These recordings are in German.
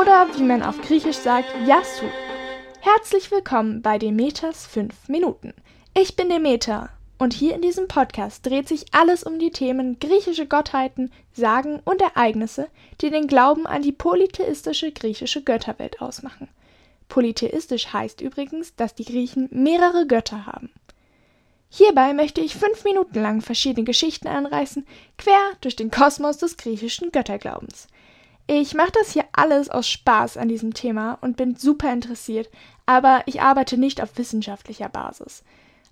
oder wie man auf Griechisch sagt, Yasu. Herzlich willkommen bei Demeters 5 Minuten. Ich bin Demeter und hier in diesem Podcast dreht sich alles um die Themen griechische Gottheiten, Sagen und Ereignisse, die den Glauben an die polytheistische griechische Götterwelt ausmachen. Polytheistisch heißt übrigens, dass die Griechen mehrere Götter haben. Hierbei möchte ich fünf Minuten lang verschiedene Geschichten anreißen, quer durch den Kosmos des griechischen Götterglaubens. Ich mache das hier alles aus Spaß an diesem Thema und bin super interessiert, aber ich arbeite nicht auf wissenschaftlicher Basis.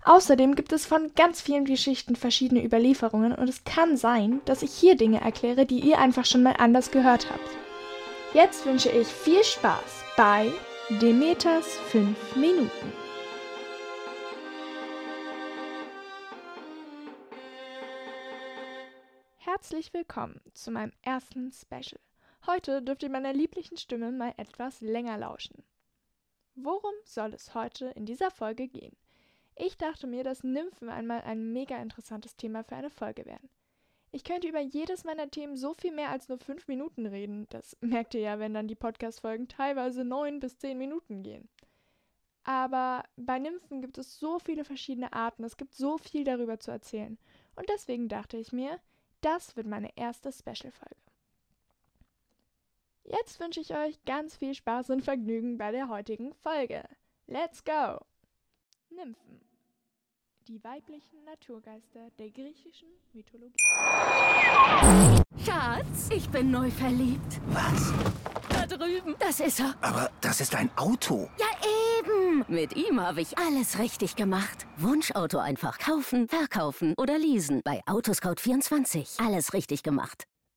Außerdem gibt es von ganz vielen Geschichten verschiedene Überlieferungen und es kann sein, dass ich hier Dinge erkläre, die ihr einfach schon mal anders gehört habt. Jetzt wünsche ich viel Spaß bei Demeters 5 Minuten. Herzlich willkommen zu meinem ersten Special. Heute dürft ihr meiner lieblichen Stimme mal etwas länger lauschen. Worum soll es heute in dieser Folge gehen? Ich dachte mir, dass Nymphen einmal ein mega interessantes Thema für eine Folge wären. Ich könnte über jedes meiner Themen so viel mehr als nur fünf Minuten reden. Das merkt ihr ja, wenn dann die Podcast-Folgen teilweise neun bis zehn Minuten gehen. Aber bei Nymphen gibt es so viele verschiedene Arten, es gibt so viel darüber zu erzählen. Und deswegen dachte ich mir, das wird meine erste Special-Folge. Jetzt wünsche ich euch ganz viel Spaß und Vergnügen bei der heutigen Folge. Let's go! Nymphen. Die weiblichen Naturgeister der griechischen Mythologie. Schatz, ich bin neu verliebt. Was? Da drüben. Das ist er. Aber das ist ein Auto. Ja, eben. Mit ihm habe ich alles richtig gemacht. Wunschauto einfach kaufen, verkaufen oder leasen. Bei Autoscout24. Alles richtig gemacht.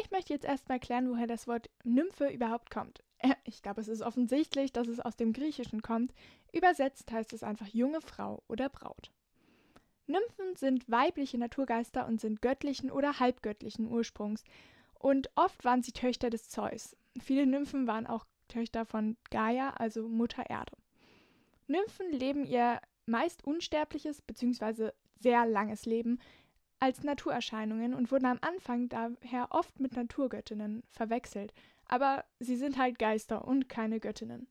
Ich möchte jetzt erstmal klären, woher das Wort Nymphe überhaupt kommt. Äh, ich glaube, es ist offensichtlich, dass es aus dem Griechischen kommt. Übersetzt heißt es einfach junge Frau oder Braut. Nymphen sind weibliche Naturgeister und sind göttlichen oder halbgöttlichen Ursprungs. Und oft waren sie Töchter des Zeus. Viele Nymphen waren auch Töchter von Gaia, also Mutter Erde. Nymphen leben ihr meist unsterbliches bzw. sehr langes Leben als Naturerscheinungen und wurden am Anfang daher oft mit Naturgöttinnen verwechselt, aber sie sind halt Geister und keine Göttinnen.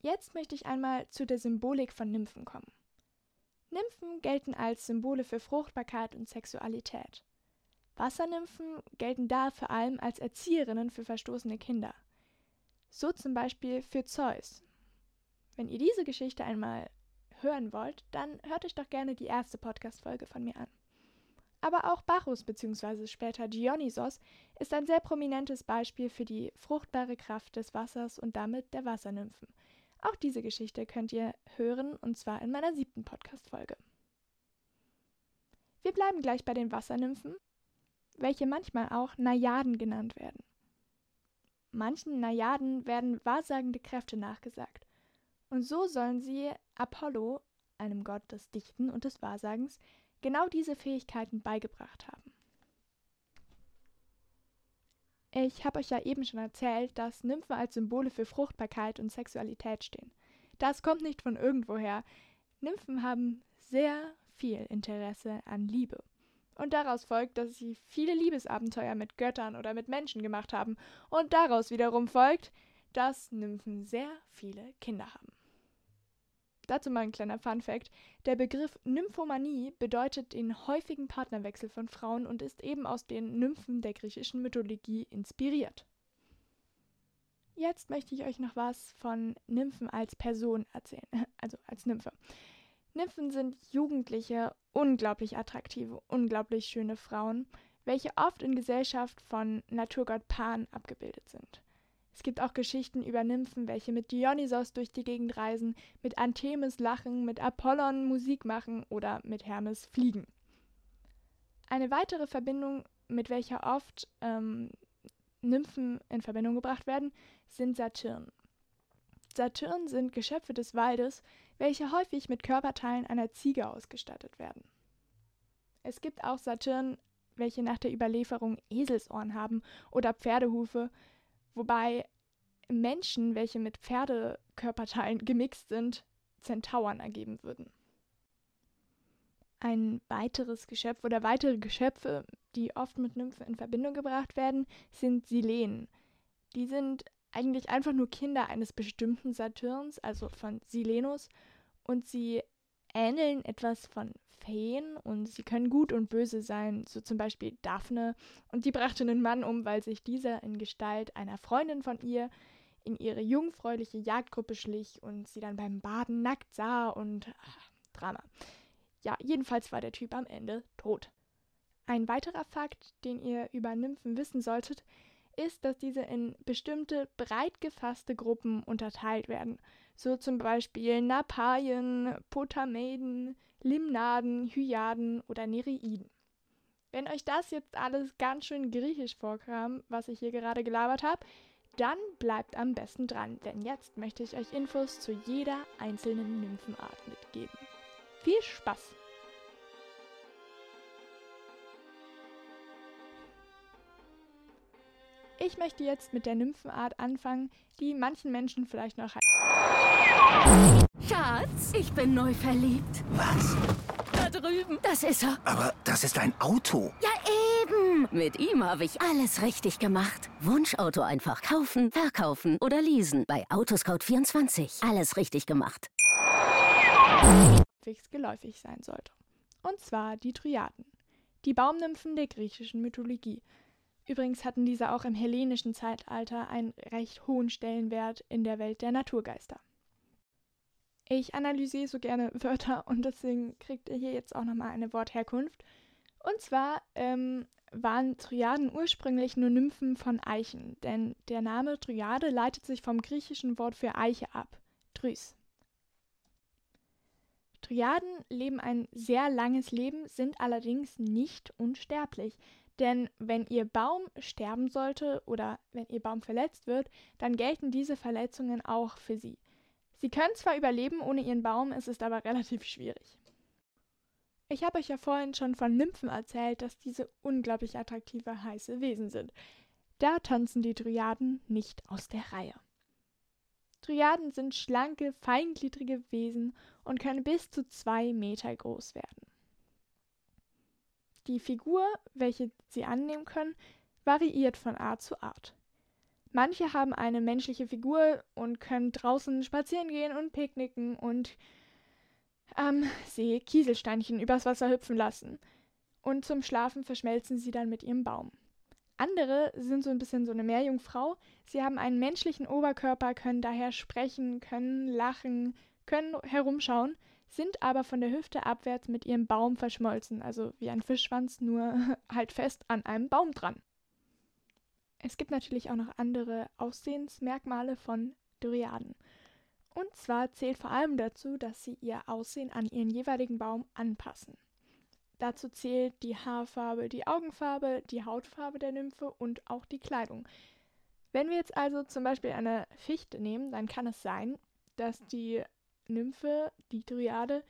Jetzt möchte ich einmal zu der Symbolik von Nymphen kommen. Nymphen gelten als Symbole für Fruchtbarkeit und Sexualität. Wassernymphen gelten da vor allem als Erzieherinnen für verstoßene Kinder. So zum Beispiel für Zeus. Wenn ihr diese Geschichte einmal hören wollt, dann hört euch doch gerne die erste Podcast-Folge von mir an. Aber auch Bacchus bzw. später Dionysos ist ein sehr prominentes Beispiel für die fruchtbare Kraft des Wassers und damit der Wassernymphen. Auch diese Geschichte könnt ihr hören und zwar in meiner siebten Podcast-Folge. Wir bleiben gleich bei den Wassernymphen, welche manchmal auch Najaden genannt werden. Manchen Najaden werden wahrsagende Kräfte nachgesagt. Und so sollen sie Apollo, einem Gott des Dichten und des Wahrsagens, genau diese Fähigkeiten beigebracht haben. Ich habe euch ja eben schon erzählt, dass Nymphen als Symbole für Fruchtbarkeit und Sexualität stehen. Das kommt nicht von irgendwoher. Nymphen haben sehr viel Interesse an Liebe. Und daraus folgt, dass sie viele Liebesabenteuer mit Göttern oder mit Menschen gemacht haben. Und daraus wiederum folgt, dass Nymphen sehr viele Kinder haben. Dazu mal ein kleiner Fun fact. Der Begriff Nymphomanie bedeutet den häufigen Partnerwechsel von Frauen und ist eben aus den Nymphen der griechischen Mythologie inspiriert. Jetzt möchte ich euch noch was von Nymphen als Person erzählen, also als Nymphe. Nymphen sind jugendliche, unglaublich attraktive, unglaublich schöne Frauen, welche oft in Gesellschaft von Naturgott Pan abgebildet sind. Es gibt auch Geschichten über Nymphen, welche mit Dionysos durch die Gegend reisen, mit Anthemis lachen, mit Apollon Musik machen oder mit Hermes fliegen. Eine weitere Verbindung mit welcher oft ähm, Nymphen in Verbindung gebracht werden, sind Satyren. Satyren sind Geschöpfe des Waldes, welche häufig mit Körperteilen einer Ziege ausgestattet werden. Es gibt auch Satyren, welche nach der Überlieferung Eselsohren haben oder Pferdehufe, wobei Menschen, welche mit Pferdekörperteilen gemixt sind, Zentauren ergeben würden. Ein weiteres Geschöpf oder weitere Geschöpfe, die oft mit Nymphen in Verbindung gebracht werden, sind Silenen. Die sind eigentlich einfach nur Kinder eines bestimmten Saturns, also von Silenus, und sie ähneln etwas von Feen und sie können gut und böse sein, so zum Beispiel Daphne, und die brachte einen Mann um, weil sich dieser in Gestalt einer Freundin von ihr in ihre jungfräuliche Jagdgruppe schlich und sie dann beim Baden nackt sah und ach, Drama. Ja, jedenfalls war der Typ am Ende tot. Ein weiterer Fakt, den ihr über Nymphen wissen solltet, ist, dass diese in bestimmte breit gefasste Gruppen unterteilt werden. So zum Beispiel Napaien, Potameiden, Limnaden, Hyaden oder Nereiden. Wenn euch das jetzt alles ganz schön griechisch vorkam, was ich hier gerade gelabert habe, dann bleibt am besten dran, denn jetzt möchte ich euch Infos zu jeder einzelnen Nymphenart mitgeben. Viel Spaß! Ich möchte jetzt mit der Nymphenart anfangen, die manchen Menschen vielleicht noch. Schatz, ich bin neu verliebt. Was? Da drüben. Das ist er. Aber das ist ein Auto. Ja, eben. Mit ihm habe ich alles richtig gemacht. Wunschauto einfach kaufen, verkaufen oder leasen. Bei Autoscout24. Alles richtig gemacht. halbwegs geläufig sein sollte. Und zwar die Dryaden, die Baumnymphen der griechischen Mythologie. Übrigens hatten diese auch im hellenischen Zeitalter einen recht hohen Stellenwert in der Welt der Naturgeister. Ich analysiere so gerne Wörter und deswegen kriegt ihr hier jetzt auch nochmal eine Wortherkunft. Und zwar ähm, waren Dryaden ursprünglich nur Nymphen von Eichen, denn der Name Dryade leitet sich vom griechischen Wort für Eiche ab, Drys. Dryaden leben ein sehr langes Leben, sind allerdings nicht unsterblich. Denn wenn ihr Baum sterben sollte oder wenn ihr Baum verletzt wird, dann gelten diese Verletzungen auch für sie. Sie können zwar überleben ohne ihren Baum, es ist aber relativ schwierig. Ich habe euch ja vorhin schon von Nymphen erzählt, dass diese unglaublich attraktive, heiße Wesen sind. Da tanzen die Dryaden nicht aus der Reihe. Dryaden sind schlanke, feingliedrige Wesen und können bis zu zwei Meter groß werden. Die Figur, welche sie annehmen können, variiert von Art zu Art. Manche haben eine menschliche Figur und können draußen spazieren gehen und picknicken und am See Kieselsteinchen übers Wasser hüpfen lassen. Und zum Schlafen verschmelzen sie dann mit ihrem Baum. Andere sind so ein bisschen so eine Meerjungfrau. Sie haben einen menschlichen Oberkörper, können daher sprechen, können lachen, können herumschauen, sind aber von der Hüfte abwärts mit ihrem Baum verschmolzen, also wie ein Fischschwanz, nur halt fest an einem Baum dran. Es gibt natürlich auch noch andere Aussehensmerkmale von Dryaden. Und zwar zählt vor allem dazu, dass sie ihr Aussehen an ihren jeweiligen Baum anpassen. Dazu zählt die Haarfarbe, die Augenfarbe, die Hautfarbe der Nymphe und auch die Kleidung. Wenn wir jetzt also zum Beispiel eine Fichte nehmen, dann kann es sein, dass die Nymphe, die Dryade,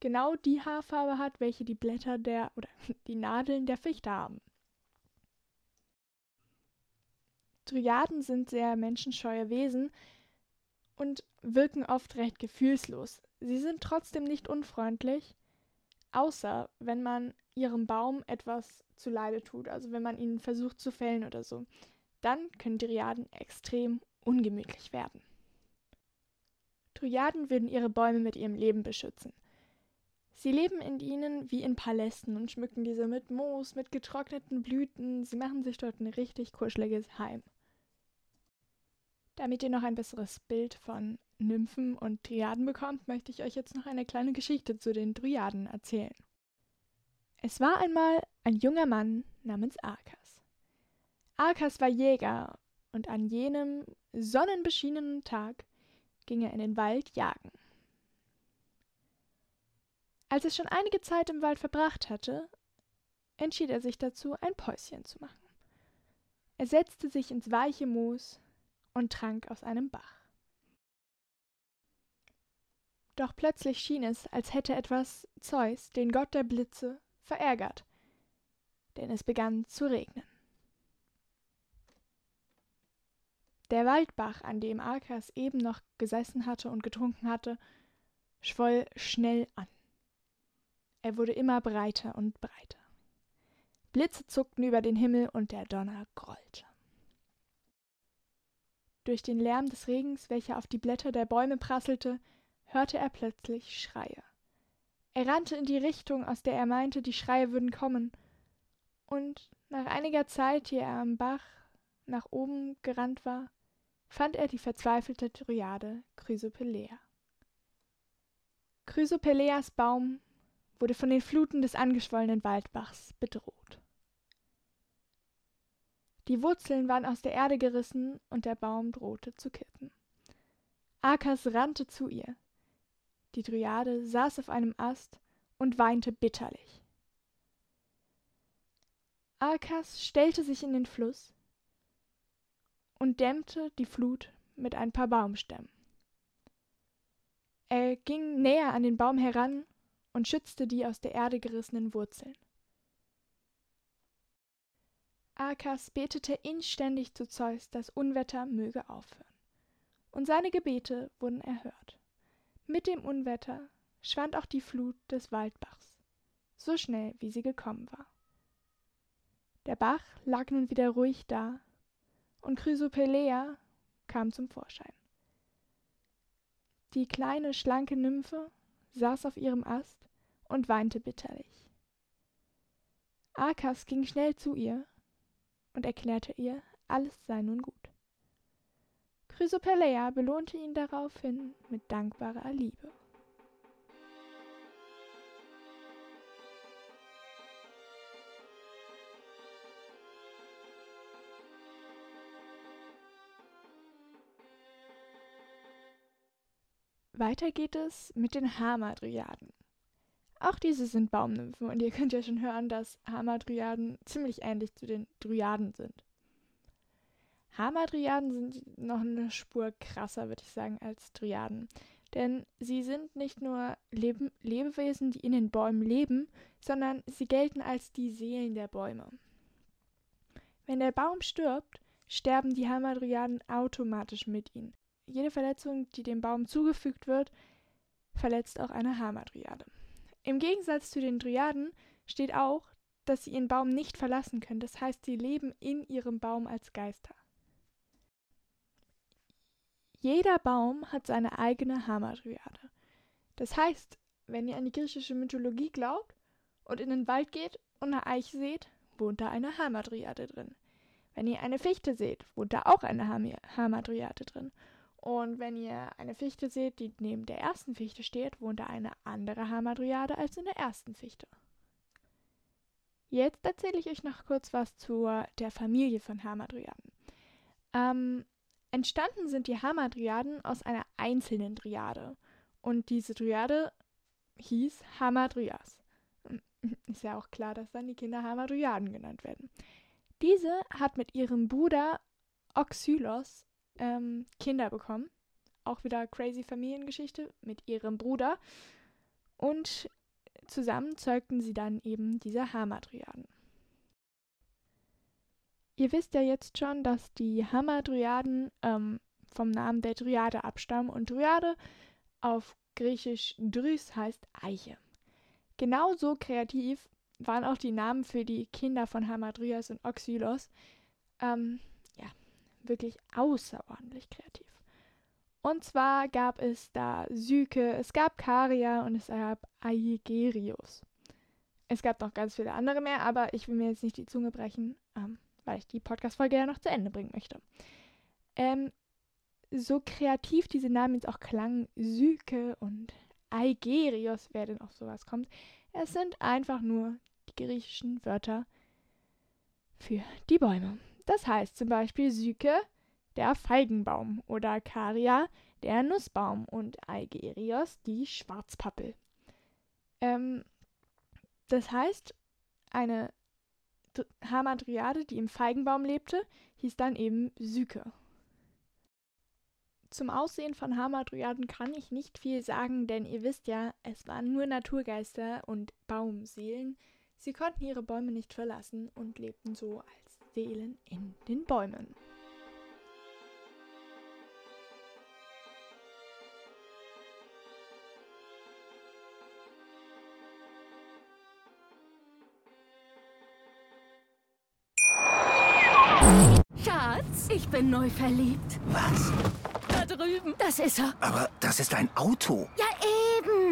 genau die Haarfarbe hat, welche die Blätter der oder die Nadeln der Fichte haben. Dryaden sind sehr menschenscheue Wesen und wirken oft recht gefühlslos. Sie sind trotzdem nicht unfreundlich, außer wenn man ihrem Baum etwas zuleide tut, also wenn man ihn versucht zu fällen oder so. Dann können Dryaden extrem ungemütlich werden. Dryaden würden ihre Bäume mit ihrem Leben beschützen. Sie leben in ihnen wie in Palästen und schmücken diese mit Moos, mit getrockneten Blüten. Sie machen sich dort ein richtig kuscheliges Heim. Damit ihr noch ein besseres Bild von Nymphen und Dryaden bekommt, möchte ich euch jetzt noch eine kleine Geschichte zu den Dryaden erzählen. Es war einmal ein junger Mann namens Arkas. Arkas war Jäger und an jenem sonnenbeschienenen Tag ging er in den Wald jagen. Als er schon einige Zeit im Wald verbracht hatte, entschied er sich dazu, ein Päuschen zu machen. Er setzte sich ins weiche Moos und trank aus einem Bach. Doch plötzlich schien es, als hätte etwas Zeus, den Gott der Blitze, verärgert, denn es begann zu regnen. Der Waldbach, an dem Arkas eben noch gesessen hatte und getrunken hatte, schwoll schnell an. Er wurde immer breiter und breiter. Blitze zuckten über den Himmel und der Donner grollte. Durch den Lärm des Regens, welcher auf die Blätter der Bäume prasselte, hörte er plötzlich Schreie. Er rannte in die Richtung, aus der er meinte, die Schreie würden kommen, und nach einiger Zeit, die er am Bach nach oben gerannt war, fand er die verzweifelte Dryade Chrysopelea. Chrysopeleas Baum wurde von den Fluten des angeschwollenen Waldbachs bedroht. Die Wurzeln waren aus der Erde gerissen und der Baum drohte zu kippen. Akas rannte zu ihr. Die Dryade saß auf einem Ast und weinte bitterlich. Akas stellte sich in den Fluss, und dämmte die Flut mit ein paar Baumstämmen. Er ging näher an den Baum heran und schützte die aus der Erde gerissenen Wurzeln. Arkas betete inständig zu Zeus, das Unwetter möge aufhören. Und seine Gebete wurden erhört. Mit dem Unwetter schwand auch die Flut des Waldbachs, so schnell wie sie gekommen war. Der Bach lag nun wieder ruhig da und Chrysopelea kam zum Vorschein. Die kleine, schlanke Nymphe saß auf ihrem Ast und weinte bitterlich. Arkas ging schnell zu ihr und erklärte ihr, alles sei nun gut. Chrysopelea belohnte ihn daraufhin mit dankbarer Liebe. Weiter geht es mit den Hamadryaden. Auch diese sind Baumnymphen und ihr könnt ja schon hören, dass Hamadryaden ziemlich ähnlich zu den Dryaden sind. Hamadryaden sind noch eine Spur krasser, würde ich sagen, als Dryaden. Denn sie sind nicht nur Leb Lebewesen, die in den Bäumen leben, sondern sie gelten als die Seelen der Bäume. Wenn der Baum stirbt, sterben die Hamadryaden automatisch mit ihm jede Verletzung, die dem Baum zugefügt wird, verletzt auch eine Hamadryade. Im Gegensatz zu den Dryaden steht auch, dass sie ihren Baum nicht verlassen können. Das heißt, sie leben in ihrem Baum als Geister. Jeder Baum hat seine eigene Hamadryade. Das heißt, wenn ihr an die griechische Mythologie glaubt und in den Wald geht und eine Eiche seht, wohnt da eine Hamadryade drin. Wenn ihr eine Fichte seht, wohnt da auch eine Hamadryade drin. Und wenn ihr eine Fichte seht, die neben der ersten Fichte steht, wohnt da eine andere Hamadryade als in der ersten Fichte. Jetzt erzähle ich euch noch kurz was zu der Familie von Hamadryaden. Ähm, entstanden sind die Hamadryaden aus einer einzelnen Dryade. Und diese Dryade hieß Hamadryas. Ist ja auch klar, dass dann die Kinder Hamadryaden genannt werden. Diese hat mit ihrem Bruder Oxylos ähm, Kinder bekommen. Auch wieder crazy Familiengeschichte mit ihrem Bruder. Und zusammen zeugten sie dann eben diese Hamadryaden. Ihr wisst ja jetzt schon, dass die Hamadryaden ähm, vom Namen der Dryade abstammen und Dryade auf Griechisch Drys heißt Eiche. Genauso kreativ waren auch die Namen für die Kinder von Hamadryas und Oxylos. Ähm, wirklich außerordentlich kreativ. Und zwar gab es da Syke, es gab Karia und es gab Aegerius. Es gab noch ganz viele andere mehr, aber ich will mir jetzt nicht die Zunge brechen, ähm, weil ich die Podcast-Folge ja noch zu Ende bringen möchte. Ähm, so kreativ diese Namen jetzt auch klangen, Syke und Aegerius, wer denn auf sowas kommt, es sind einfach nur die griechischen Wörter für die Bäume. Das heißt zum Beispiel Syke, der Feigenbaum oder Karia, der Nussbaum und Aigerios, die Schwarzpappel. Ähm, das heißt, eine Hamadryade, die im Feigenbaum lebte, hieß dann eben Syke. Zum Aussehen von Hamadryaden kann ich nicht viel sagen, denn ihr wisst ja, es waren nur Naturgeister und Baumseelen. Sie konnten ihre Bäume nicht verlassen und lebten so als Seelen in den Bäumen. Schatz, ich bin neu verliebt. Was? Da drüben. Das ist er. Aber das ist ein Auto. Ja,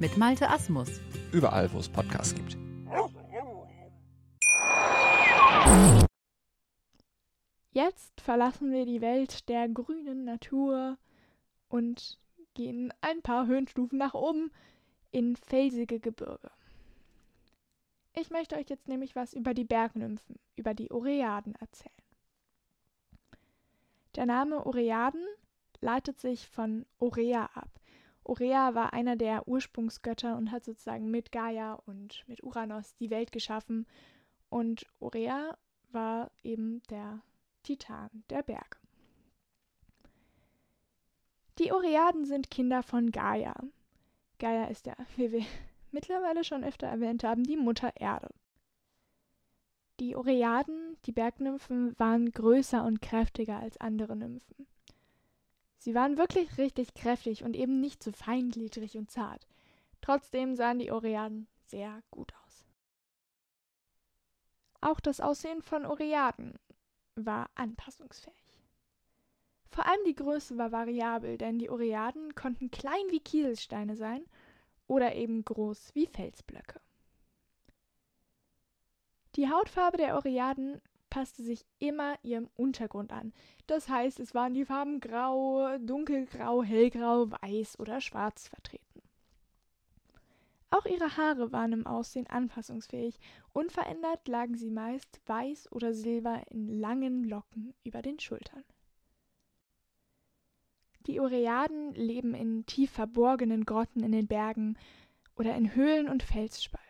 mit Malte Asmus. Überall, wo es Podcasts gibt. Jetzt verlassen wir die Welt der grünen Natur und gehen ein paar Höhenstufen nach oben in felsige Gebirge. Ich möchte euch jetzt nämlich was über die Bergnymphen, über die Oreaden erzählen. Der Name Oreaden leitet sich von Orea ab. Orea war einer der Ursprungsgötter und hat sozusagen mit Gaia und mit Uranus die Welt geschaffen. Und Orea war eben der Titan der Berge. Die Oreaden sind Kinder von Gaia. Gaia ist ja, wie wir mittlerweile schon öfter erwähnt haben, die Mutter Erde. Die Oreaden, die Bergnymphen, waren größer und kräftiger als andere Nymphen. Sie waren wirklich richtig kräftig und eben nicht so feingliedrig und zart. Trotzdem sahen die Oreaden sehr gut aus. Auch das Aussehen von Oreaden war anpassungsfähig. Vor allem die Größe war variabel, denn die Oreaden konnten klein wie Kieselsteine sein oder eben groß wie Felsblöcke. Die Hautfarbe der Oreaden passte sich immer ihrem Untergrund an. Das heißt, es waren die Farben grau, dunkelgrau, hellgrau, weiß oder schwarz vertreten. Auch ihre Haare waren im Aussehen anpassungsfähig. Unverändert lagen sie meist weiß oder silber in langen Locken über den Schultern. Die Oreaden leben in tief verborgenen Grotten in den Bergen oder in Höhlen und Felsspalten.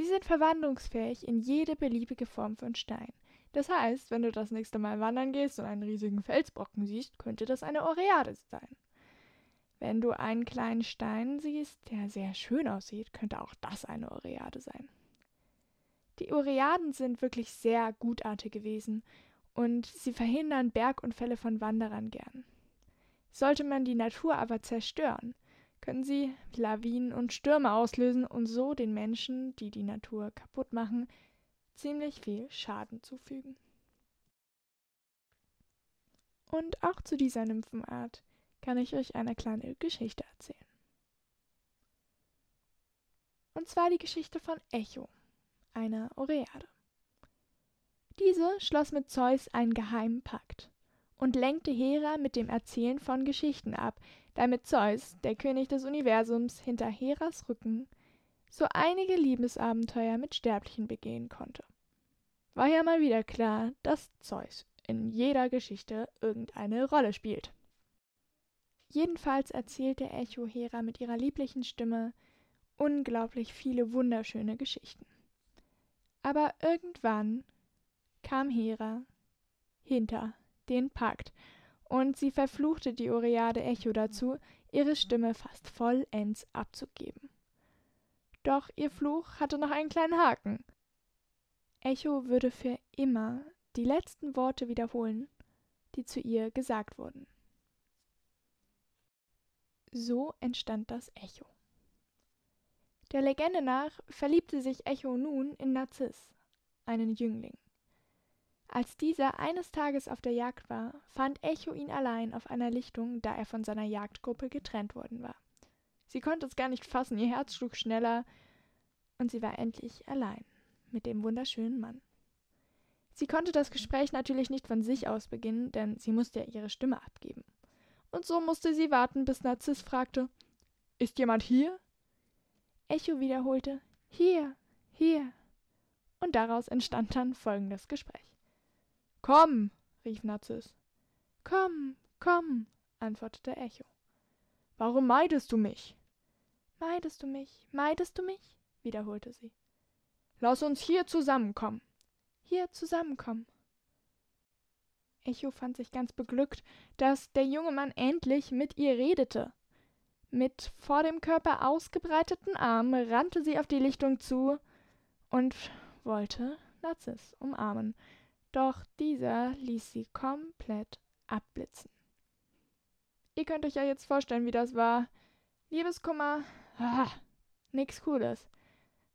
Sie sind verwandlungsfähig in jede beliebige Form von Stein. Das heißt, wenn du das nächste Mal wandern gehst und einen riesigen Felsbrocken siehst, könnte das eine Oreade sein. Wenn du einen kleinen Stein siehst, der sehr schön aussieht, könnte auch das eine Oreade sein. Die Oreaden sind wirklich sehr gutartig gewesen und sie verhindern Bergunfälle von Wanderern gern. Sollte man die Natur aber zerstören, können sie Lawinen und Stürme auslösen und so den Menschen, die die Natur kaputt machen, ziemlich viel Schaden zufügen. Und auch zu dieser Nymphenart kann ich euch eine kleine Geschichte erzählen. Und zwar die Geschichte von Echo, einer Oreade. Diese schloss mit Zeus einen geheimen Pakt und lenkte Hera mit dem Erzählen von Geschichten ab, damit Zeus, der König des Universums, hinter Heras Rücken so einige Liebesabenteuer mit Sterblichen begehen konnte. War ja mal wieder klar, dass Zeus in jeder Geschichte irgendeine Rolle spielt. Jedenfalls erzählte Echo Hera mit ihrer lieblichen Stimme unglaublich viele wunderschöne Geschichten. Aber irgendwann kam Hera hinter den Pakt, und sie verfluchte die Oreade Echo dazu, ihre Stimme fast vollends abzugeben. Doch ihr Fluch hatte noch einen kleinen Haken. Echo würde für immer die letzten Worte wiederholen, die zu ihr gesagt wurden. So entstand das Echo. Der Legende nach verliebte sich Echo nun in Narziss, einen Jüngling. Als dieser eines Tages auf der Jagd war, fand Echo ihn allein auf einer Lichtung, da er von seiner Jagdgruppe getrennt worden war. Sie konnte es gar nicht fassen, ihr Herz schlug schneller, und sie war endlich allein mit dem wunderschönen Mann. Sie konnte das Gespräch natürlich nicht von sich aus beginnen, denn sie musste ja ihre Stimme abgeben. Und so musste sie warten, bis Narziss fragte: Ist jemand hier? Echo wiederholte: Hier, hier. Und daraus entstand dann folgendes Gespräch. Komm, rief Narziss. Komm, komm, antwortete Echo. Warum meidest du mich? Meidest du mich, meidest du mich? wiederholte sie. Lass uns hier zusammenkommen. Hier zusammenkommen. Echo fand sich ganz beglückt, dass der junge Mann endlich mit ihr redete. Mit vor dem Körper ausgebreiteten Armen rannte sie auf die Lichtung zu und wollte Narziss umarmen, doch dieser ließ sie komplett abblitzen. Ihr könnt euch ja jetzt vorstellen, wie das war. Liebeskummer, ah, nix Cooles.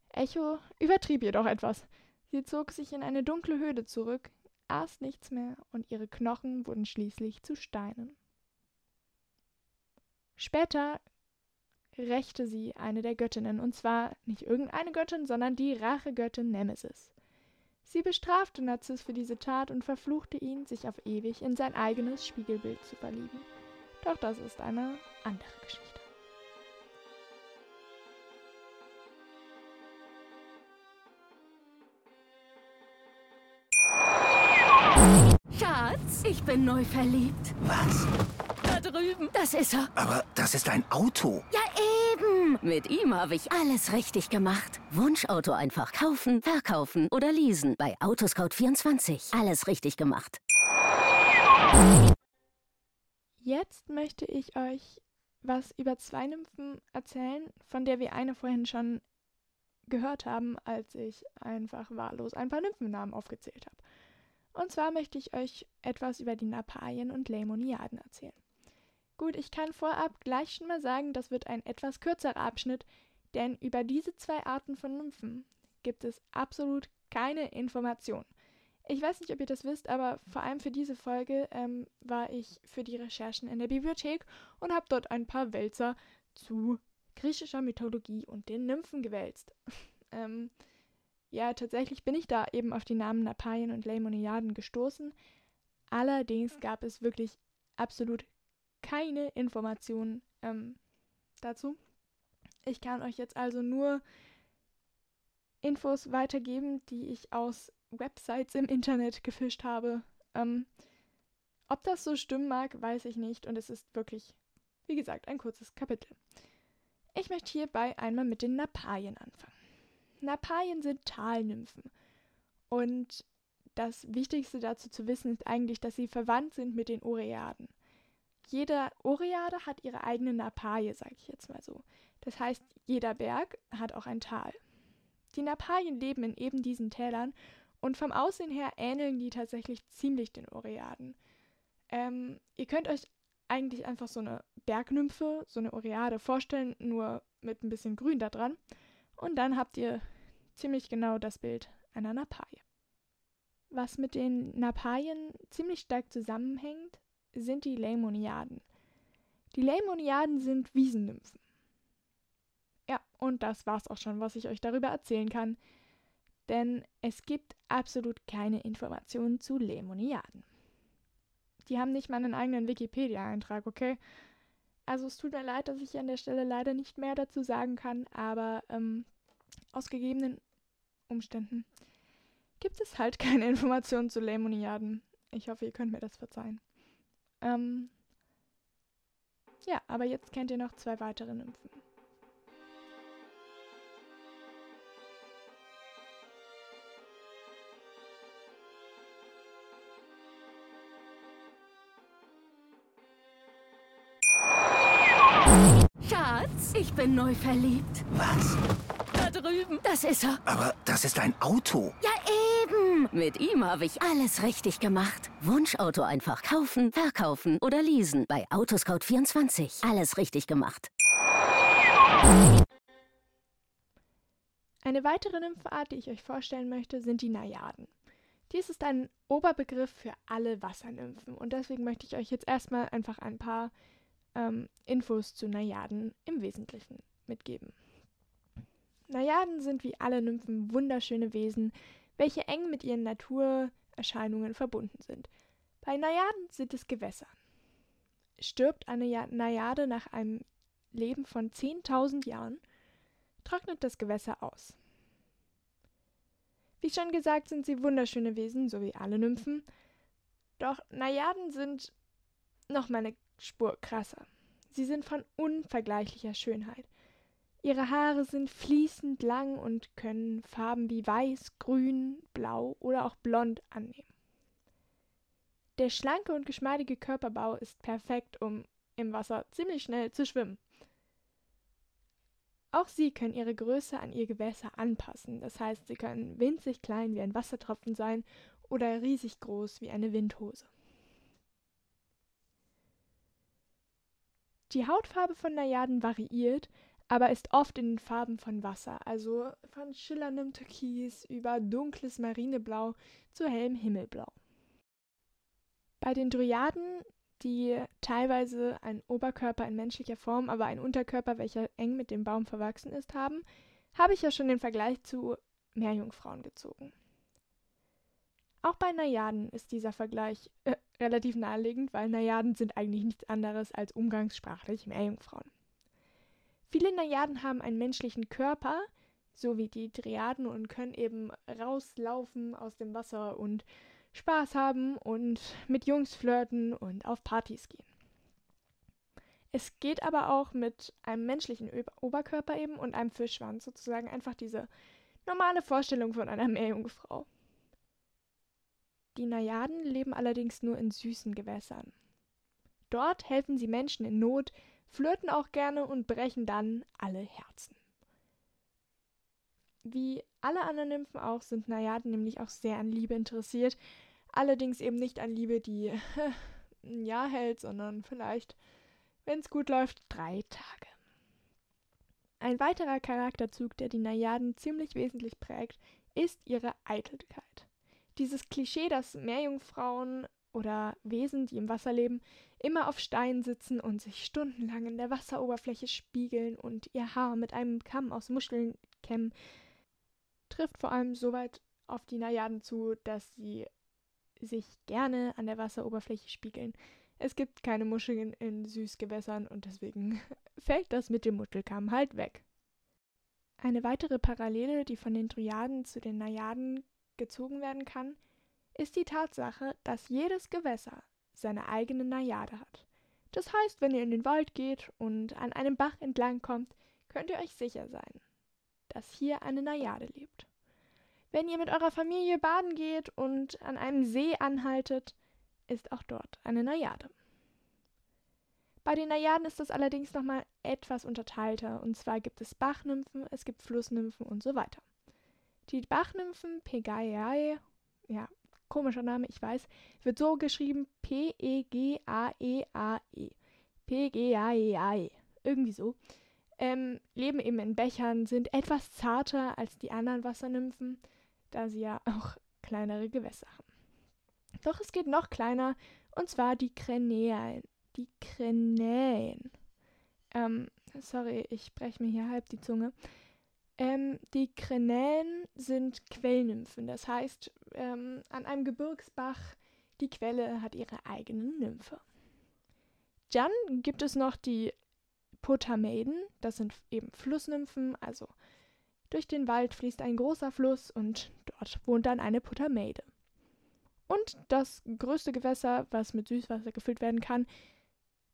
Echo übertrieb jedoch etwas. Sie zog sich in eine dunkle Höhle zurück, aß nichts mehr und ihre Knochen wurden schließlich zu Steinen. Später rächte sie eine der Göttinnen, und zwar nicht irgendeine Göttin, sondern die Rachegöttin Nemesis. Sie bestrafte Narziss für diese Tat und verfluchte ihn, sich auf ewig in sein eigenes Spiegelbild zu verlieben. Doch das ist eine andere Geschichte. Schatz, ich bin neu verliebt. Was? Da drüben. Das ist er. Aber das ist ein Auto. Ja. Mit ihm habe ich alles richtig gemacht. Wunschauto einfach kaufen, verkaufen oder leasen. Bei Autoscout24. Alles richtig gemacht. Jetzt möchte ich euch was über zwei Nymphen erzählen, von der wir eine vorhin schon gehört haben, als ich einfach wahllos ein paar Nymphennamen aufgezählt habe. Und zwar möchte ich euch etwas über die Napalien und Leimoniaden erzählen. Gut, ich kann vorab gleich schon mal sagen, das wird ein etwas kürzerer Abschnitt, denn über diese zwei Arten von Nymphen gibt es absolut keine Information. Ich weiß nicht, ob ihr das wisst, aber vor allem für diese Folge ähm, war ich für die Recherchen in der Bibliothek und habe dort ein paar Wälzer zu griechischer Mythologie und den Nymphen gewälzt. ähm, ja, tatsächlich bin ich da eben auf die Namen Napalien und Leimoniaden gestoßen. Allerdings gab es wirklich absolut keine Informationen ähm, dazu. Ich kann euch jetzt also nur Infos weitergeben, die ich aus Websites im Internet gefischt habe. Ähm, ob das so stimmen mag, weiß ich nicht und es ist wirklich, wie gesagt, ein kurzes Kapitel. Ich möchte hierbei einmal mit den Napalien anfangen. Napalien sind Talnymphen und das Wichtigste dazu zu wissen ist eigentlich, dass sie verwandt sind mit den Oreaden. Jede Oreade hat ihre eigene Napalie, sage ich jetzt mal so. Das heißt, jeder Berg hat auch ein Tal. Die Napalien leben in eben diesen Tälern und vom Aussehen her ähneln die tatsächlich ziemlich den Oreaden. Ähm, ihr könnt euch eigentlich einfach so eine Bergnymphe, so eine Oreade vorstellen, nur mit ein bisschen Grün da dran. Und dann habt ihr ziemlich genau das Bild einer Napalie. Was mit den Napalien ziemlich stark zusammenhängt, sind die Leimoniaden. Die Leimoniaden sind Wiesennymphen. Ja, und das war's auch schon, was ich euch darüber erzählen kann. Denn es gibt absolut keine Informationen zu Lemoniaden. Die haben nicht mal einen eigenen Wikipedia-Eintrag, okay? Also es tut mir leid, dass ich an der Stelle leider nicht mehr dazu sagen kann, aber ähm, aus gegebenen Umständen gibt es halt keine Informationen zu Lemoniaden. Ich hoffe, ihr könnt mir das verzeihen. Ähm, ja, aber jetzt kennt ihr noch zwei weitere Nymphen. Schatz, ich bin neu verliebt. Was? Da drüben. Das ist er. Aber das ist ein Auto. Ja, Mit ihm habe ich alles richtig gemacht. Wunschauto einfach kaufen, verkaufen oder leasen. Bei Autoscout24. Alles richtig gemacht. Eine weitere Nymphenart, die ich euch vorstellen möchte, sind die Najaden. Dies ist ein Oberbegriff für alle Wassernymphen und deswegen möchte ich euch jetzt erstmal einfach ein paar ähm, Infos zu Najaden im Wesentlichen mitgeben. Najaden sind wie alle Nymphen wunderschöne Wesen, welche eng mit ihren Natur, Erscheinungen verbunden sind. Bei Najaden sind es Gewässer. Stirbt eine Najade nach einem Leben von 10.000 Jahren, trocknet das Gewässer aus. Wie schon gesagt, sind sie wunderschöne Wesen, so wie alle Nymphen. Doch Najaden sind noch mal eine Spur krasser. Sie sind von unvergleichlicher Schönheit. Ihre Haare sind fließend lang und können Farben wie weiß, grün, blau oder auch blond annehmen. Der schlanke und geschmeidige Körperbau ist perfekt, um im Wasser ziemlich schnell zu schwimmen. Auch sie können ihre Größe an ihr Gewässer anpassen. Das heißt, sie können winzig klein wie ein Wassertropfen sein oder riesig groß wie eine Windhose. Die Hautfarbe von Najaden variiert, aber ist oft in den Farben von Wasser, also von schillerndem Türkis über dunkles Marineblau zu hellem Himmelblau. Bei den Dryaden die teilweise einen Oberkörper in menschlicher Form, aber einen Unterkörper, welcher eng mit dem Baum verwachsen ist, haben, habe ich ja schon den Vergleich zu Meerjungfrauen gezogen. Auch bei Najaden ist dieser Vergleich äh, relativ naheliegend, weil Najaden sind eigentlich nichts anderes als umgangssprachlich Meerjungfrauen. Viele Najaden haben einen menschlichen Körper, so wie die Triaden, und können eben rauslaufen aus dem Wasser und Spaß haben und mit Jungs flirten und auf Partys gehen. Es geht aber auch mit einem menschlichen Oberkörper eben und einem Fischschwanz sozusagen einfach diese normale Vorstellung von einer Meerjungfrau. Die Najaden leben allerdings nur in süßen Gewässern. Dort helfen sie Menschen in Not, flirten auch gerne und brechen dann alle Herzen. Wie alle anderen Nymphen auch sind Najaden nämlich auch sehr an Liebe interessiert Allerdings eben nicht an Liebe, die ein Jahr hält, sondern vielleicht, wenn es gut läuft, drei Tage. Ein weiterer Charakterzug, der die Najaden ziemlich wesentlich prägt, ist ihre Eitelkeit. Dieses Klischee, dass Meerjungfrauen oder Wesen, die im Wasser leben, immer auf Steinen sitzen und sich stundenlang in der Wasseroberfläche spiegeln und ihr Haar mit einem Kamm aus Muscheln kämmen, trifft vor allem soweit auf die Najaden zu, dass sie sich gerne an der Wasseroberfläche spiegeln. Es gibt keine Muscheln in Süßgewässern und deswegen fällt das mit dem Muttelkamm halt weg. Eine weitere Parallele, die von den Dryaden zu den Najaden gezogen werden kann, ist die Tatsache, dass jedes Gewässer seine eigene Najade hat. Das heißt, wenn ihr in den Wald geht und an einem Bach entlang kommt, könnt ihr euch sicher sein, dass hier eine Najade lebt. Wenn ihr mit eurer Familie baden geht und an einem See anhaltet, ist auch dort eine Najade. Bei den Najaden ist das allerdings nochmal etwas unterteilter. Und zwar gibt es Bachnymphen, es gibt Flussnymphen und so weiter. Die Bachnymphen Pegaeae, ja, komischer Name, ich weiß, wird so geschrieben P-E-G-A-E-A-E. P-G-A-E-A-E. Irgendwie so. Ähm, leben eben in Bechern, sind etwas zarter als die anderen Wassernymphen da sie ja auch kleinere Gewässer haben. Doch es geht noch kleiner, und zwar die Krenäen. Die Krenäen. Ähm, sorry, ich breche mir hier halb die Zunge. Ähm, die Krenäen sind Quellnymphen, das heißt, ähm, an einem Gebirgsbach, die Quelle hat ihre eigene Nymphe. Dann gibt es noch die Potameiden, das sind eben Flussnymphen, also durch den Wald fließt ein großer Fluss und dort wohnt dann eine Puttermeide. Und das größte Gewässer, was mit Süßwasser gefüllt werden kann,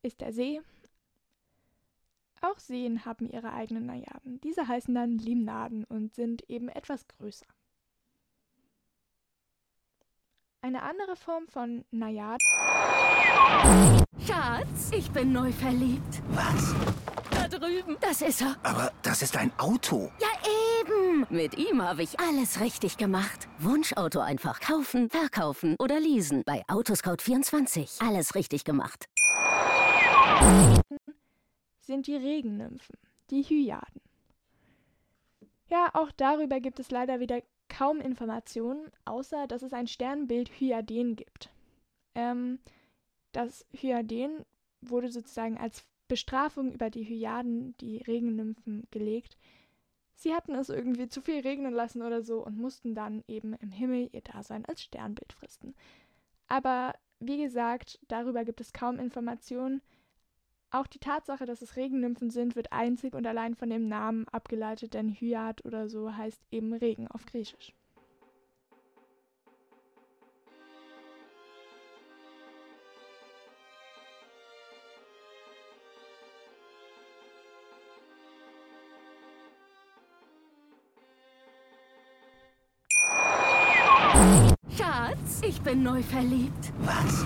ist der See. Auch Seen haben ihre eigenen Najaden. Diese heißen dann Limnaden und sind eben etwas größer. Eine andere Form von Najad. Schatz, ich bin neu verliebt. Was? Da drüben. Das ist er. Aber das ist ein Auto. Ja, eben. Mit ihm habe ich alles richtig gemacht. Wunschauto einfach kaufen, verkaufen oder leasen. Bei Autoscout24. Alles richtig gemacht. Sind die Regennymphen, die Hyaden. Ja, auch darüber gibt es leider wieder kaum Informationen, außer dass es ein Sternbild Hyaden gibt. Ähm, das Hyaden wurde sozusagen als Bestrafung über die Hyaden, die Regennymphen, gelegt. Sie hatten es irgendwie zu viel regnen lassen oder so und mussten dann eben im Himmel ihr Dasein als Sternbild fristen. Aber wie gesagt, darüber gibt es kaum Informationen. Auch die Tatsache, dass es Regennymphen sind, wird einzig und allein von dem Namen abgeleitet, denn Hyat oder so heißt eben Regen auf Griechisch. Schatz, ich bin neu verliebt. Was?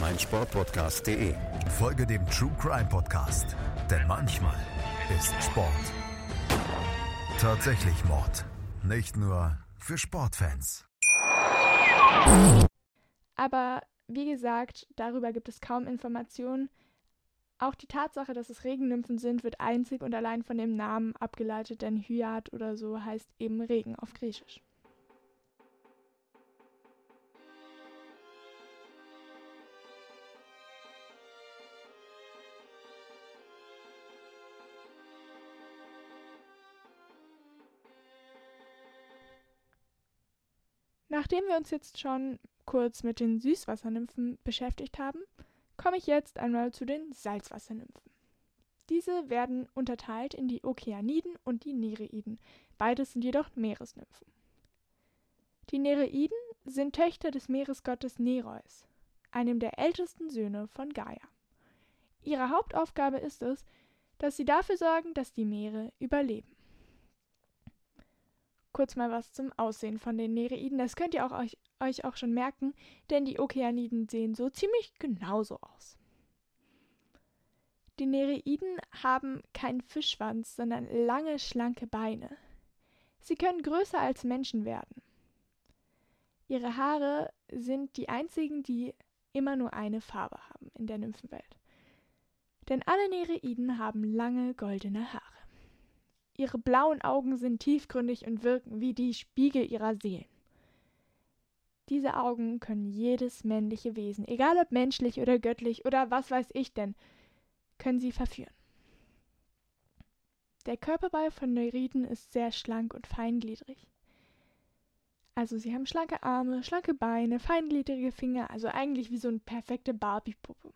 meinsportpodcast.de. Folge dem True Crime Podcast, denn manchmal ist Sport tatsächlich Mord. Nicht nur für Sportfans. Aber wie gesagt, darüber gibt es kaum Informationen. Auch die Tatsache, dass es Regennymphen sind, wird einzig und allein von dem Namen abgeleitet, denn Hyat oder so heißt eben Regen auf Griechisch. Nachdem wir uns jetzt schon kurz mit den Süßwassernymphen beschäftigt haben, komme ich jetzt einmal zu den Salzwassernymphen. Diese werden unterteilt in die Okeaniden und die Nereiden. Beides sind jedoch Meeresnymphen. Die Nereiden sind Töchter des Meeresgottes Nereus, einem der ältesten Söhne von Gaia. Ihre Hauptaufgabe ist es, dass sie dafür sorgen, dass die Meere überleben. Kurz mal was zum Aussehen von den Nereiden. Das könnt ihr auch euch, euch auch schon merken, denn die Okeaniden sehen so ziemlich genauso aus. Die Nereiden haben keinen Fischschwanz, sondern lange, schlanke Beine. Sie können größer als Menschen werden. Ihre Haare sind die einzigen, die immer nur eine Farbe haben in der Nymphenwelt. Denn alle Nereiden haben lange goldene Haare. Ihre blauen Augen sind tiefgründig und wirken wie die Spiegel ihrer Seelen. Diese Augen können jedes männliche Wesen, egal ob menschlich oder göttlich oder was weiß ich denn, können sie verführen. Der Körperbau von Nereiden ist sehr schlank und feingliedrig. Also sie haben schlanke Arme, schlanke Beine, feingliedrige Finger, also eigentlich wie so eine perfekte Barbie-Puppe.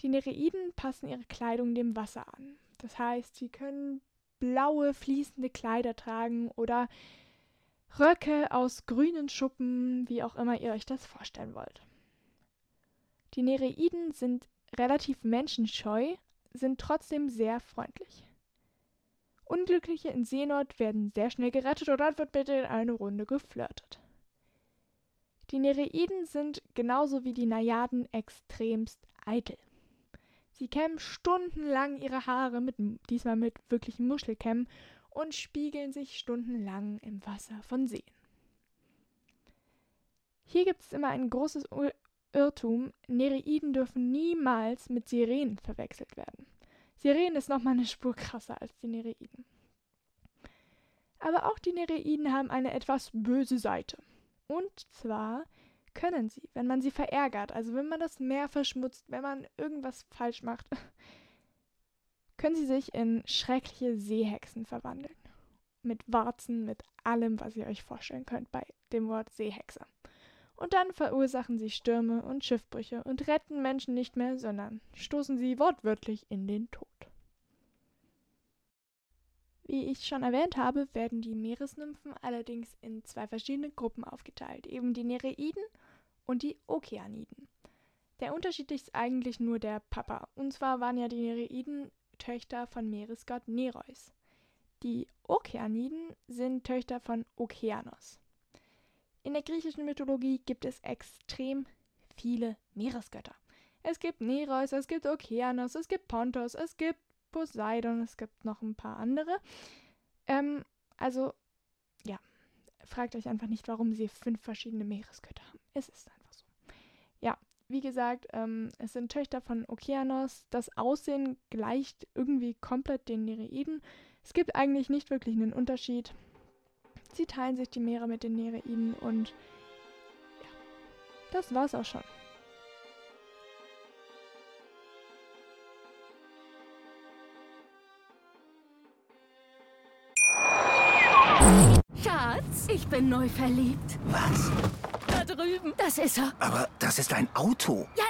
Die Nereiden passen ihre Kleidung dem Wasser an. Das heißt, sie können blaue, fließende Kleider tragen oder Röcke aus grünen Schuppen, wie auch immer ihr euch das vorstellen wollt. Die Nereiden sind relativ menschenscheu, sind trotzdem sehr freundlich. Unglückliche in Seenot werden sehr schnell gerettet oder wird bitte eine Runde geflirtet. Die Nereiden sind genauso wie die Najaden extremst eitel. Sie kämmen stundenlang ihre Haare, mit, diesmal mit wirklichen Muschelkämmen, und spiegeln sich stundenlang im Wasser von Seen. Hier gibt es immer ein großes Irrtum. Nereiden dürfen niemals mit Sirenen verwechselt werden. Sirenen ist nochmal eine Spur krasser als die Nereiden. Aber auch die Nereiden haben eine etwas böse Seite. Und zwar können sie, wenn man sie verärgert, also wenn man das Meer verschmutzt, wenn man irgendwas falsch macht, können sie sich in schreckliche Seehexen verwandeln. Mit Warzen, mit allem, was ihr euch vorstellen könnt bei dem Wort Seehexe. Und dann verursachen sie Stürme und Schiffbrüche und retten Menschen nicht mehr, sondern stoßen sie wortwörtlich in den Tod. Wie ich schon erwähnt habe, werden die Meeresnymphen allerdings in zwei verschiedene Gruppen aufgeteilt, eben die Nereiden und die Okeaniden. Der Unterschied ist eigentlich nur der Papa. Und zwar waren ja die Nereiden Töchter von Meeresgott Nereus. Die Okeaniden sind Töchter von Okeanos. In der griechischen Mythologie gibt es extrem viele Meeresgötter. Es gibt Nereus, es gibt Okeanos, es gibt Pontos, es gibt Poseidon, es gibt noch ein paar andere. Ähm, also, ja, fragt euch einfach nicht, warum sie fünf verschiedene Meeresgötter haben. Es ist einfach so. Ja, wie gesagt, ähm, es sind Töchter von Okeanos. Das Aussehen gleicht irgendwie komplett den Nereiden. Es gibt eigentlich nicht wirklich einen Unterschied. Sie teilen sich die Meere mit den Nereiden und ja, das war's auch schon. Ich bin neu verliebt. Was? Da drüben. Das ist er. Aber das ist ein Auto. Ja,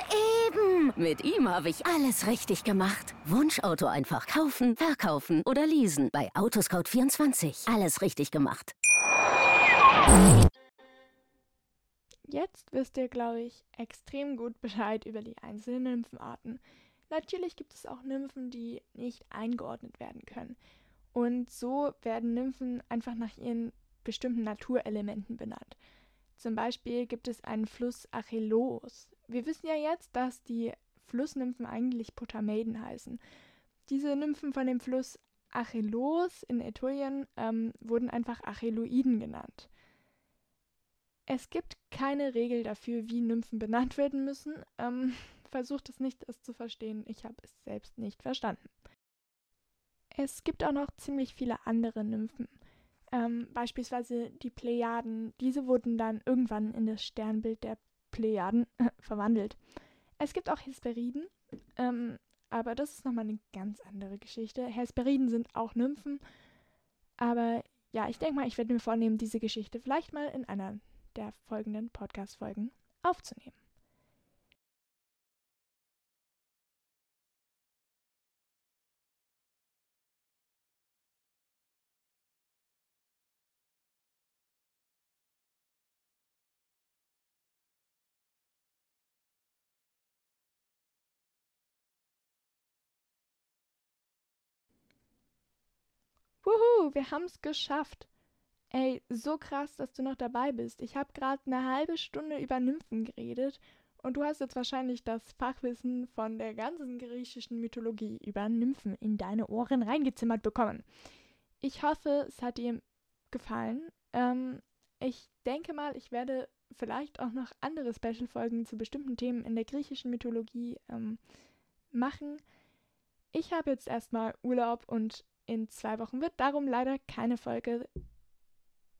eben. Mit ihm habe ich alles richtig gemacht. Wunschauto einfach kaufen, verkaufen oder leasen. Bei Autoscout24. Alles richtig gemacht. Jetzt wisst ihr, glaube ich, extrem gut Bescheid über die einzelnen Nymphenarten. Natürlich gibt es auch Nymphen, die nicht eingeordnet werden können. Und so werden Nymphen einfach nach ihren bestimmten Naturelementen benannt. Zum Beispiel gibt es einen Fluss Acheloos. Wir wissen ja jetzt, dass die Flussnymphen eigentlich Potamaiden heißen. Diese Nymphen von dem Fluss Acheloos in Ätolien ähm, wurden einfach Acheloiden genannt. Es gibt keine Regel dafür, wie Nymphen benannt werden müssen. Ähm, versucht es nicht, es zu verstehen. Ich habe es selbst nicht verstanden. Es gibt auch noch ziemlich viele andere Nymphen. Ähm, beispielsweise die Plejaden. Diese wurden dann irgendwann in das Sternbild der Plejaden verwandelt. Es gibt auch Hesperiden, ähm, aber das ist nochmal eine ganz andere Geschichte. Hesperiden sind auch Nymphen, aber ja, ich denke mal, ich werde mir vornehmen, diese Geschichte vielleicht mal in einer der folgenden Podcast-Folgen aufzunehmen. Wuhu, wir haben es geschafft. Ey, so krass, dass du noch dabei bist. Ich habe gerade eine halbe Stunde über Nymphen geredet und du hast jetzt wahrscheinlich das Fachwissen von der ganzen griechischen Mythologie über Nymphen in deine Ohren reingezimmert bekommen. Ich hoffe, es hat dir gefallen. Ähm, ich denke mal, ich werde vielleicht auch noch andere Special-Folgen zu bestimmten Themen in der griechischen Mythologie ähm, machen. Ich habe jetzt erstmal Urlaub und in zwei Wochen wird darum leider keine Folge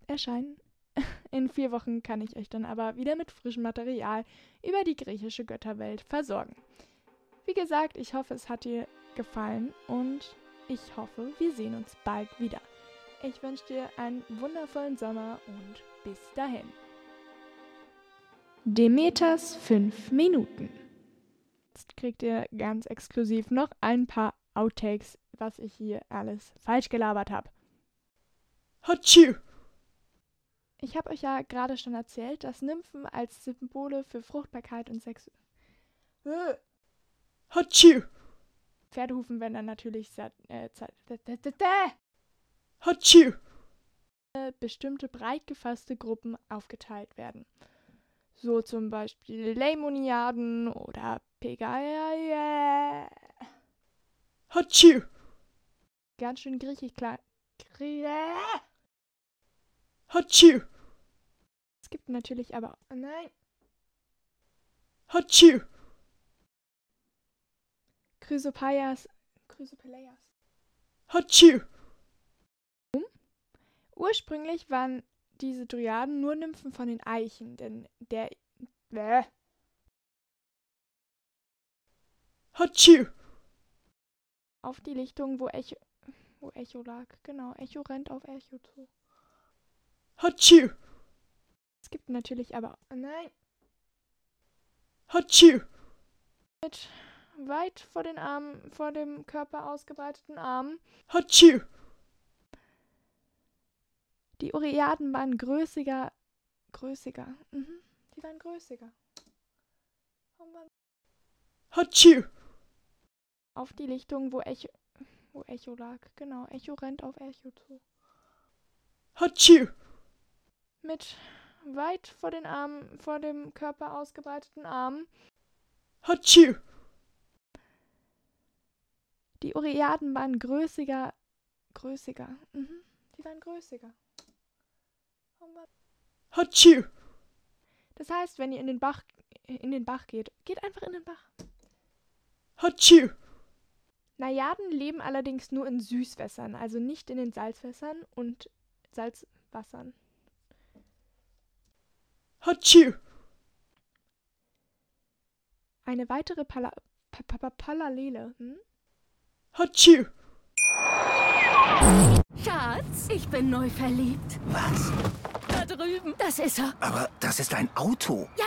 erscheinen. In vier Wochen kann ich euch dann aber wieder mit frischem Material über die griechische Götterwelt versorgen. Wie gesagt, ich hoffe, es hat dir gefallen und ich hoffe, wir sehen uns bald wieder. Ich wünsche dir einen wundervollen Sommer und bis dahin. Demeters 5 Minuten. Jetzt kriegt ihr ganz exklusiv noch ein paar Outtakes, was ich hier alles falsch gelabert habe. Hatschi! Ich habe euch ja gerade schon erzählt, dass Nymphen als Symbole für Fruchtbarkeit und Sex. Äh. Hatschi! Pferdehufen werden dann natürlich äh, Hatschi! bestimmte breit gefasste Gruppen aufgeteilt werden. So zum Beispiel Leimoniaden oder Pegaia. Hatschi! Ganz schön griechisch klar. Hatschi! Es gibt natürlich aber. Oh nein! Hatschi! Chrysopaias. Chrysopelaias. Hatschi! Ursprünglich waren diese Dryaden nur Nymphen von den Eichen, denn der. Bäh. Hatschi! Auf die Lichtung, wo Echo, wo Echo lag. Genau, Echo rennt auf Echo zu. Hatschi! Es gibt natürlich aber. Nein! Hatschi! Mit weit vor den Armen, vor dem Körper ausgebreiteten Armen. Hatschi! Die Uriaden waren größiger. Größiger. Mhm. Die waren größiger. Hatschi! Auf die Lichtung, wo Echo, wo Echo lag. Genau, Echo rennt auf Echo zu. Hatschi! Mit weit vor den Armen, vor dem Körper ausgebreiteten Armen. Hatschi! Die Uriaden waren größiger. Größiger. Mhm. Die waren größiger. Hatschiu! Das heißt, wenn ihr in den Bach in den Bach geht, geht einfach in den Bach. Hatschiu! Najaden leben allerdings nur in Süßwässern, also nicht in den Salzwässern und Salzwassern. Hatschiu! Eine weitere Pala pa pa pa Parallele. Hm? Hatschiu! Schatz, ich bin neu verliebt. Was? Da drüben. Das ist er. Aber das ist ein Auto. Ja,